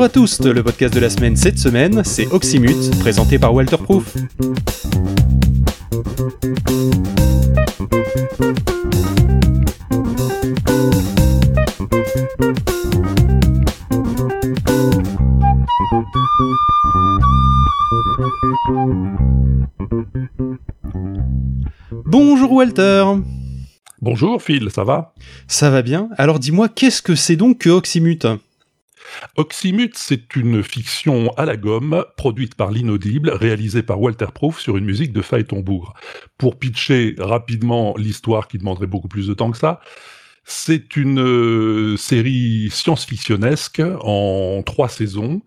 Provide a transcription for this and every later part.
Bonjour à tous, le podcast de la semaine cette semaine, c'est Oxymute, présenté par Walter Proof. Bonjour Walter Bonjour Phil, ça va? Ça va bien. Alors dis-moi, qu'est-ce que c'est donc que Oxymute? Oxymute, c'est une fiction à la gomme, produite par l'inaudible, réalisée par Walter Proof sur une musique de Phaéton-Bourg. Pour pitcher rapidement l'histoire qui demanderait beaucoup plus de temps que ça, c'est une euh, série science-fictionnesque en trois saisons.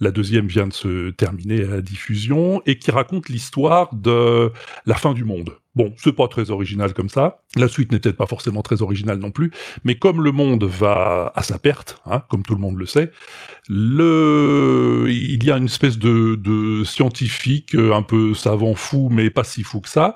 La deuxième vient de se terminer à diffusion et qui raconte l'histoire de la fin du monde. Bon, c'est pas très original comme ça. La suite n'est peut-être pas forcément très originale non plus, mais comme le monde va à sa perte, hein, comme tout le monde le sait, le... il y a une espèce de, de scientifique euh, un peu savant fou, mais pas si fou que ça,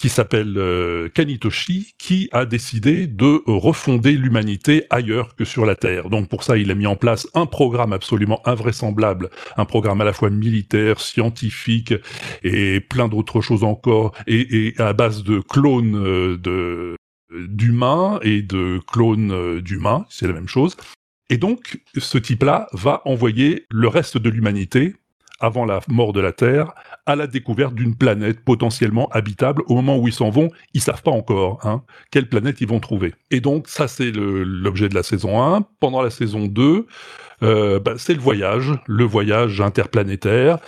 qui s'appelle euh, Kanitoshi, qui a décidé de refonder l'humanité ailleurs que sur la Terre. Donc pour ça, il a mis en place un programme absolument invraisemblable, un programme à la fois militaire, scientifique et plein d'autres choses encore, et, à base de clones euh, d'humains et de clones euh, d'humains, c'est la même chose. Et donc, ce type-là va envoyer le reste de l'humanité avant la mort de la Terre, à la découverte d'une planète potentiellement habitable. Au moment où ils s'en vont, ils savent pas encore hein, quelle planète ils vont trouver. Et donc ça, c'est l'objet de la saison 1. Pendant la saison 2, euh, bah, c'est le voyage, le voyage interplanétaire.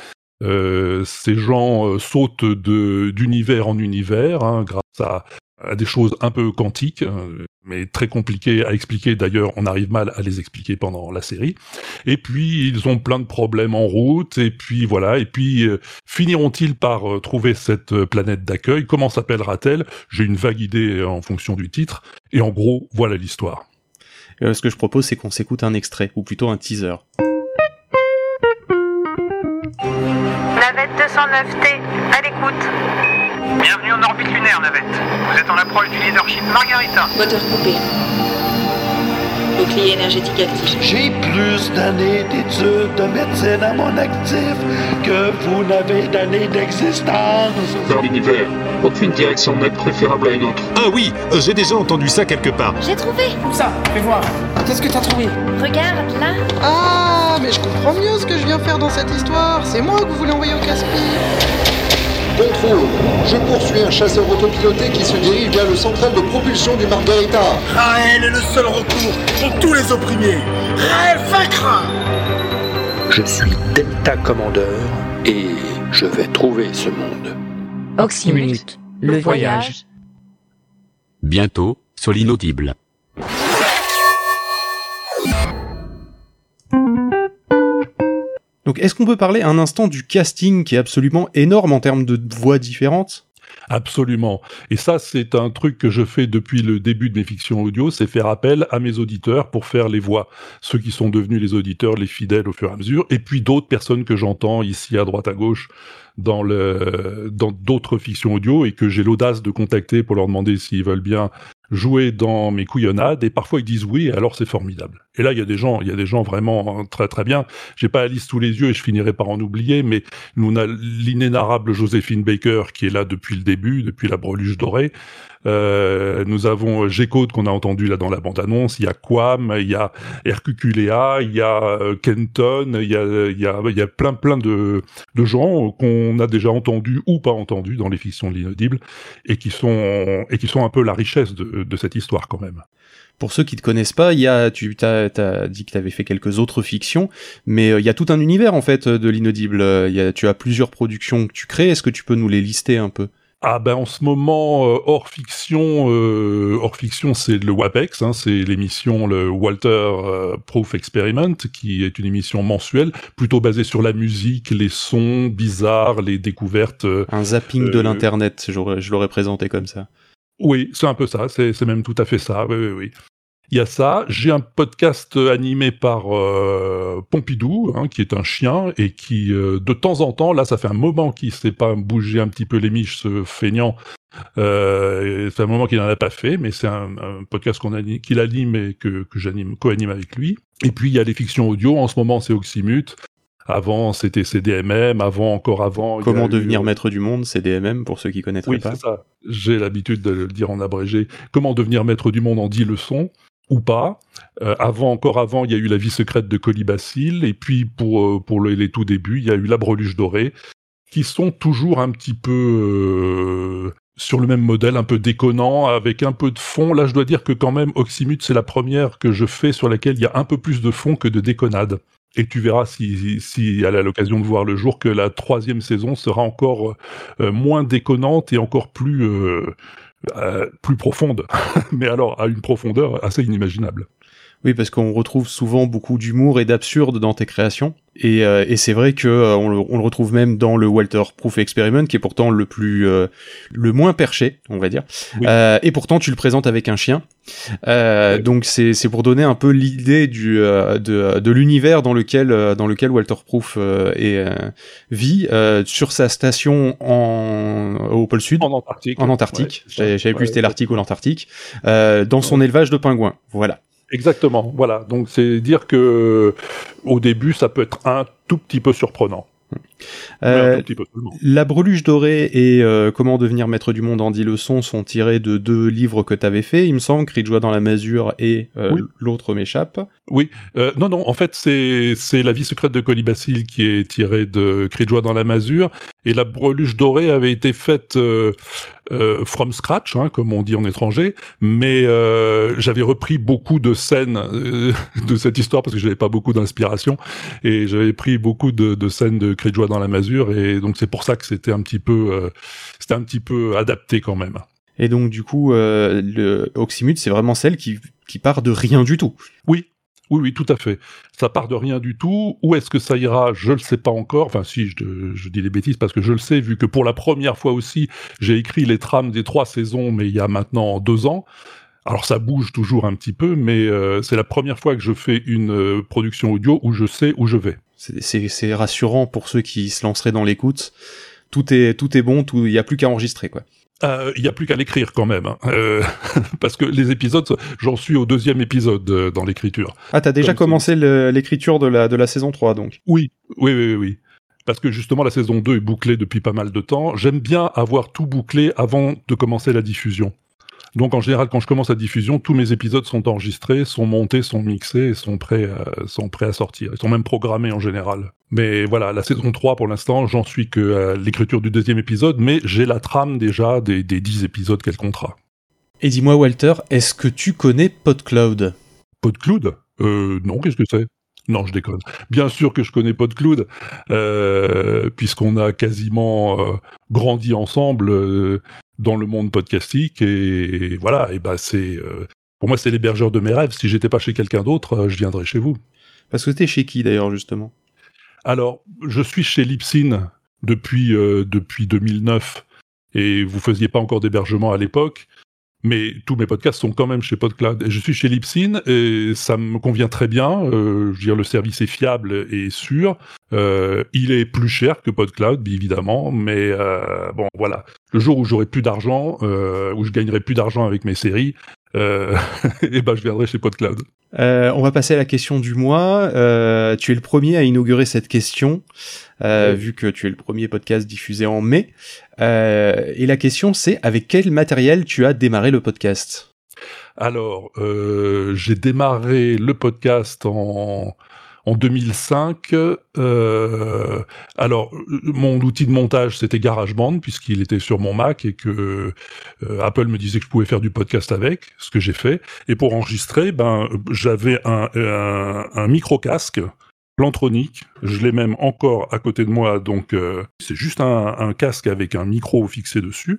Euh, ces gens euh, sautent d'univers en univers hein, grâce à à des choses un peu quantiques, euh, mais très compliquées à expliquer. D'ailleurs, on arrive mal à les expliquer pendant la série. Et puis, ils ont plein de problèmes en route. Et puis, voilà. Et puis, euh, finiront-ils par euh, trouver cette planète d'accueil? Comment s'appellera-t-elle? J'ai une vague idée en fonction du titre. Et en gros, voilà l'histoire. ce que je propose, c'est qu'on s'écoute un extrait, ou plutôt un teaser. Navette 209T, à l'écoute. Bienvenue en orbite lunaire, Navette. Vous êtes en approche du leadership Margarita. Moteur coupé. Bouclier énergétique actif. J'ai plus d'années d'études de médecine à mon actif que vous n'avez d'années d'existence. Dans l'univers, aucune direction n'est préférable à une autre. Ah oui, euh, j'ai déjà entendu ça quelque part. J'ai trouvé. Où ça? Fais voir. Qu'est-ce que t'as trouvé? Regarde, là. Ah, mais je comprends mieux ce que je viens faire dans cette histoire. C'est moi que vous voulez envoyer au casse-pied. Contrôle, je poursuis un chasseur autopiloté qui se dirige vers le central de propulsion du Margarita. Raël est le seul recours pour tous les opprimés. Raël vaincra Je suis Delta Commandeur et je vais trouver ce monde. Oxymute, le voyage. Bientôt, sur l'inaudible. Donc est-ce qu'on peut parler un instant du casting qui est absolument énorme en termes de voix différentes? Absolument. Et ça, c'est un truc que je fais depuis le début de mes fictions audio, c'est faire appel à mes auditeurs pour faire les voix. Ceux qui sont devenus les auditeurs, les fidèles au fur et à mesure, et puis d'autres personnes que j'entends ici à droite à gauche dans le dans d'autres fictions audio et que j'ai l'audace de contacter pour leur demander s'ils veulent bien jouer dans mes couillonnades et parfois ils disent oui alors c'est formidable. Et là il y a des gens, il y a des gens vraiment très très bien. J'ai pas la liste sous les yeux et je finirai par en oublier, mais nous on a l'inénarrable Joséphine Baker qui est là depuis le début, depuis la breluche dorée. Euh, nous avons G-Code qu'on a entendu là dans la bande-annonce. Il y a Quam, il y a Hercuculea, il y a euh, Kenton, il y a, il y a, il y a plein plein de, de gens qu'on a déjà entendus ou pas entendus dans les fictions de l'inaudible et qui sont et qui sont un peu la richesse de, de cette histoire quand même. Pour ceux qui te connaissent pas, il y a, tu as, as dit que tu avais fait quelques autres fictions, mais euh, il y a tout un univers en fait de l'inaudible. Il y a, tu as plusieurs productions que tu crées. Est-ce que tu peux nous les lister un peu? Ah ben en ce moment euh, hors fiction, euh, hors fiction c'est le WAPEX, hein, c'est l'émission le Walter euh, Proof Experiment qui est une émission mensuelle plutôt basée sur la musique, les sons bizarres, les découvertes. Un zapping de l'internet, je l'aurais présenté comme ça. Oui, c'est un peu ça, c'est même tout à fait ça. Oui, oui, oui. Il y a ça. J'ai un podcast animé par euh, Pompidou, hein, qui est un chien et qui, euh, de temps en temps, là, ça fait un moment qu'il sait pas bouger un petit peu les miches, ce feignant, Euh, c'est un moment qu'il n'en a pas fait, mais c'est un, podcast qu'il anime et que, que j'anime, co-anime avec lui. Et puis il y a les fictions audio. En ce moment, c'est Oxymute. Avant, c'était CDMM. Avant, encore avant. Comment devenir eu... maître du monde, CDMM, pour ceux qui connaissent oui, pas. Oui, c'est ça. J'ai l'habitude de le dire en abrégé. Comment devenir maître du monde en 10 leçons ou pas. Euh, avant, encore avant, il y a eu la vie secrète de Colibacille, et puis pour euh, pour le, les tout débuts, il y a eu la Breluche dorée, qui sont toujours un petit peu euh, sur le même modèle, un peu déconnant, avec un peu de fond. Là, je dois dire que quand même, Oxymute, c'est la première que je fais sur laquelle il y a un peu plus de fond que de déconnade. Et tu verras si, si elle a l'occasion de voir le jour que la troisième saison sera encore euh, moins déconnante et encore plus euh, euh, plus profonde, mais alors à une profondeur assez inimaginable. Oui, parce qu'on retrouve souvent beaucoup d'humour et d'absurde dans tes créations. Et, euh, et c'est vrai que euh, on, le, on, le, retrouve même dans le Walter Proof Experiment, qui est pourtant le plus, euh, le moins perché, on va dire. Oui. et pourtant, tu le présentes avec un chien. Oui. Donc c'est c'est pour donner un peu l'idée du de, de l'univers dans lequel dans lequel Walter Proof est, vit sur sa station en au pôle sud. En Antarctique. En Antarctique. Ouais, J'avais plus c'était l'Arctique ou l'Antarctique. dans son élevage de pingouins. Voilà. Exactement, voilà. Donc c'est dire que au début, ça peut être un tout petit peu surprenant. Euh, la breluche dorée et euh, Comment devenir maître du monde en 10 leçons sont tirés de deux livres que tu avais fait, il me semble, Cri de joie dans la masure et euh, oui. l'autre m'échappe. Oui, non, non, en fait, c'est c'est La vie secrète de Colibacille qui est tirée de Cri de joie dans la masure et la breluche dorée avait été faite from scratch, hein, comme on dit en étranger, mais j'avais repris beaucoup de scènes de cette histoire parce que j'avais pas beaucoup d'inspiration. Et j'avais pris beaucoup de, de scènes de Cri de joie dans la masure et donc c'est pour ça que c'était un petit peu euh, c'était un petit peu adapté quand même. Et donc du coup euh, le Oxymute c'est vraiment celle qui qui part de rien du tout. Oui, oui, oui, tout à fait. Ça part de rien du tout. Où est-ce que ça ira Je le sais pas encore. Enfin, si, je, je, dis des bêtises parce que je le sais, vu que pour la première fois aussi, j'ai écrit les trames des trois saisons, mais il y a maintenant deux ans. Alors ça bouge toujours un petit peu, mais euh, c'est la première fois que je fais une euh, production audio où je sais où je vais. C'est rassurant pour ceux qui se lanceraient dans l'écoute. Tout est tout est bon, il n'y a plus qu'à enregistrer quoi. Il euh, y a plus qu'à l'écrire quand même, hein. euh, parce que les épisodes, j'en suis au deuxième épisode euh, dans l'écriture. Ah, t'as déjà Comme commencé l'écriture de la de la saison 3 donc. Oui, oui, oui, oui. Parce que justement la saison 2 est bouclée depuis pas mal de temps. J'aime bien avoir tout bouclé avant de commencer la diffusion. Donc en général, quand je commence la diffusion, tous mes épisodes sont enregistrés, sont montés, sont mixés et sont prêts, à, sont prêts à sortir. Ils sont même programmés en général. Mais voilà, la saison 3 pour l'instant, j'en suis que à l'écriture du deuxième épisode, mais j'ai la trame déjà des, des 10 épisodes qu'elle comptera. Et dis-moi Walter, est-ce que tu connais PodCloud? PodCloud? Euh non, qu'est-ce que c'est? Non, je déconne. Bien sûr que je connais PodCloud, euh, puisqu'on a quasiment euh, grandi ensemble euh, dans le monde podcastique et, et voilà. Et bah c'est pour moi c'est l'hébergeur de mes rêves. Si j'étais pas chez quelqu'un d'autre, je viendrais chez vous. Parce que t'es chez qui d'ailleurs justement? Alors, je suis chez Lipsin depuis depuis 2009 et vous faisiez pas encore d'hébergement à l'époque mais tous mes podcasts sont quand même chez PodCloud. Je suis chez Lipsin et ça me convient très bien. Euh, je veux dire, le service est fiable et sûr. Euh, il est plus cher que PodCloud, évidemment, mais euh, bon, voilà. Le jour où j'aurai plus d'argent, euh, où je gagnerai plus d'argent avec mes séries, euh, et ben je viendrai chez PodCloud. Euh, on va passer à la question du mois. Euh, tu es le premier à inaugurer cette question, euh, vu que tu es le premier podcast diffusé en mai. Euh, et la question c'est avec quel matériel tu as démarré le podcast? Alors, euh, j'ai démarré le podcast en en 2005. Euh, alors, mon outil de montage, c'était GarageBand, puisqu'il était sur mon Mac et que euh, Apple me disait que je pouvais faire du podcast avec, ce que j'ai fait. Et pour enregistrer, ben, j'avais un, micro-casque Plantronique, je l'ai même encore à côté de moi, donc euh, c'est juste un, casque avec un micro fixé dessus.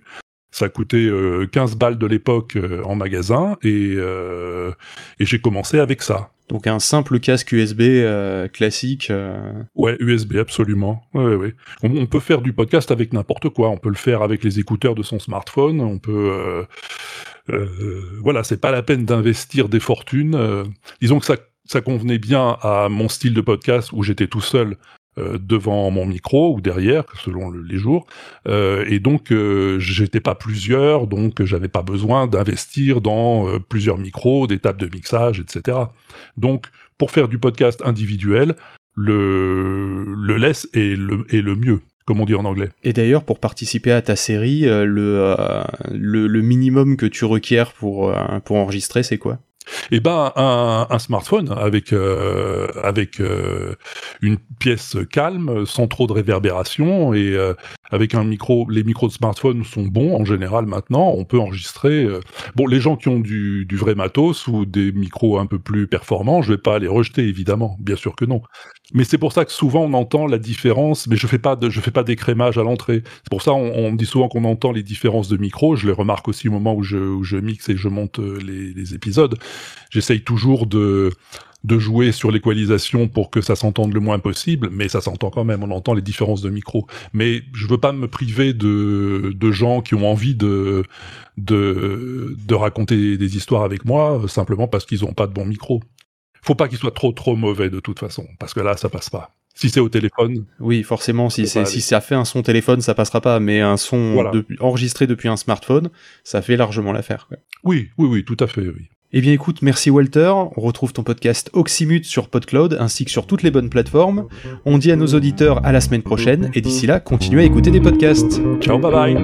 Ça coûtait euh, 15 balles de l'époque euh, en magasin et, euh, et j'ai commencé avec ça. Donc un simple casque USB euh, classique. Ouais, USB absolument. Ouais, ouais. On, on, peut faire du podcast avec n'importe quoi. On peut le faire avec les écouteurs de son smartphone. On peut, voilà, c'est pas la peine d'investir des fortunes. disons que ça ça convenait bien à mon style de podcast où j'étais tout seul euh, devant mon micro ou derrière, selon les jours. Euh, et donc, euh, j'étais pas plusieurs, donc j'avais pas besoin d'investir dans euh, plusieurs micros, des tables de mixage, etc. Donc, pour faire du podcast individuel, le, le less est le, est le mieux comme on dit en anglais. Et d'ailleurs, pour participer à ta série, euh, le, le, le, minimum que tu requiers pour, pour enregistrer, c'est quoi? Eh ben un, un, smartphone avec euh, avec euh, une pièce calme, sans trop de réverbération et euh, avec un micro. Les micros de smartphone sont bons en général maintenant. On peut enregistrer. bon, les gens qui ont du, vrai matos ou des micros un peu plus performants, je vais pas les rejeter évidemment, bien sûr que non. Mais c'est pour ça que souvent on entend la différence. Mais je fais pas fais pas d'écrémage à l'entrée. C'est pour ça on, dit souvent qu'on entend les différences de micros. Je les remarque aussi au moment où je, mixe et je monte les, les épisodes. J'essaye toujours de de jouer sur l'équalisation pour que ça s'entende le moins possible, mais ça s'entend quand même, on entend les différences de micro. Mais je veux pas me priver de, de gens qui ont envie de, de, de raconter des histoires avec moi, simplement parce qu'ils ont pas de bon micro. Faut pas qu'ils soient trop trop mauvais de toute façon, parce que là ça passe pas. Si c'est au téléphone. Oui, forcément, si, c'est, si ça fait un son téléphone, ça passera pas, mais un son Voilà. de- enregistré depuis un smartphone, ça fait largement l'affaire. Oui, oui, oui, tout à fait, oui. Eh bien écoute, merci Walter, on retrouve ton podcast Oxymute sur PodCloud ainsi que sur toutes les bonnes plateformes. On dit à nos auditeurs à la semaine prochaine et d'ici là, continuez à écouter des podcasts. Ciao, bye bye.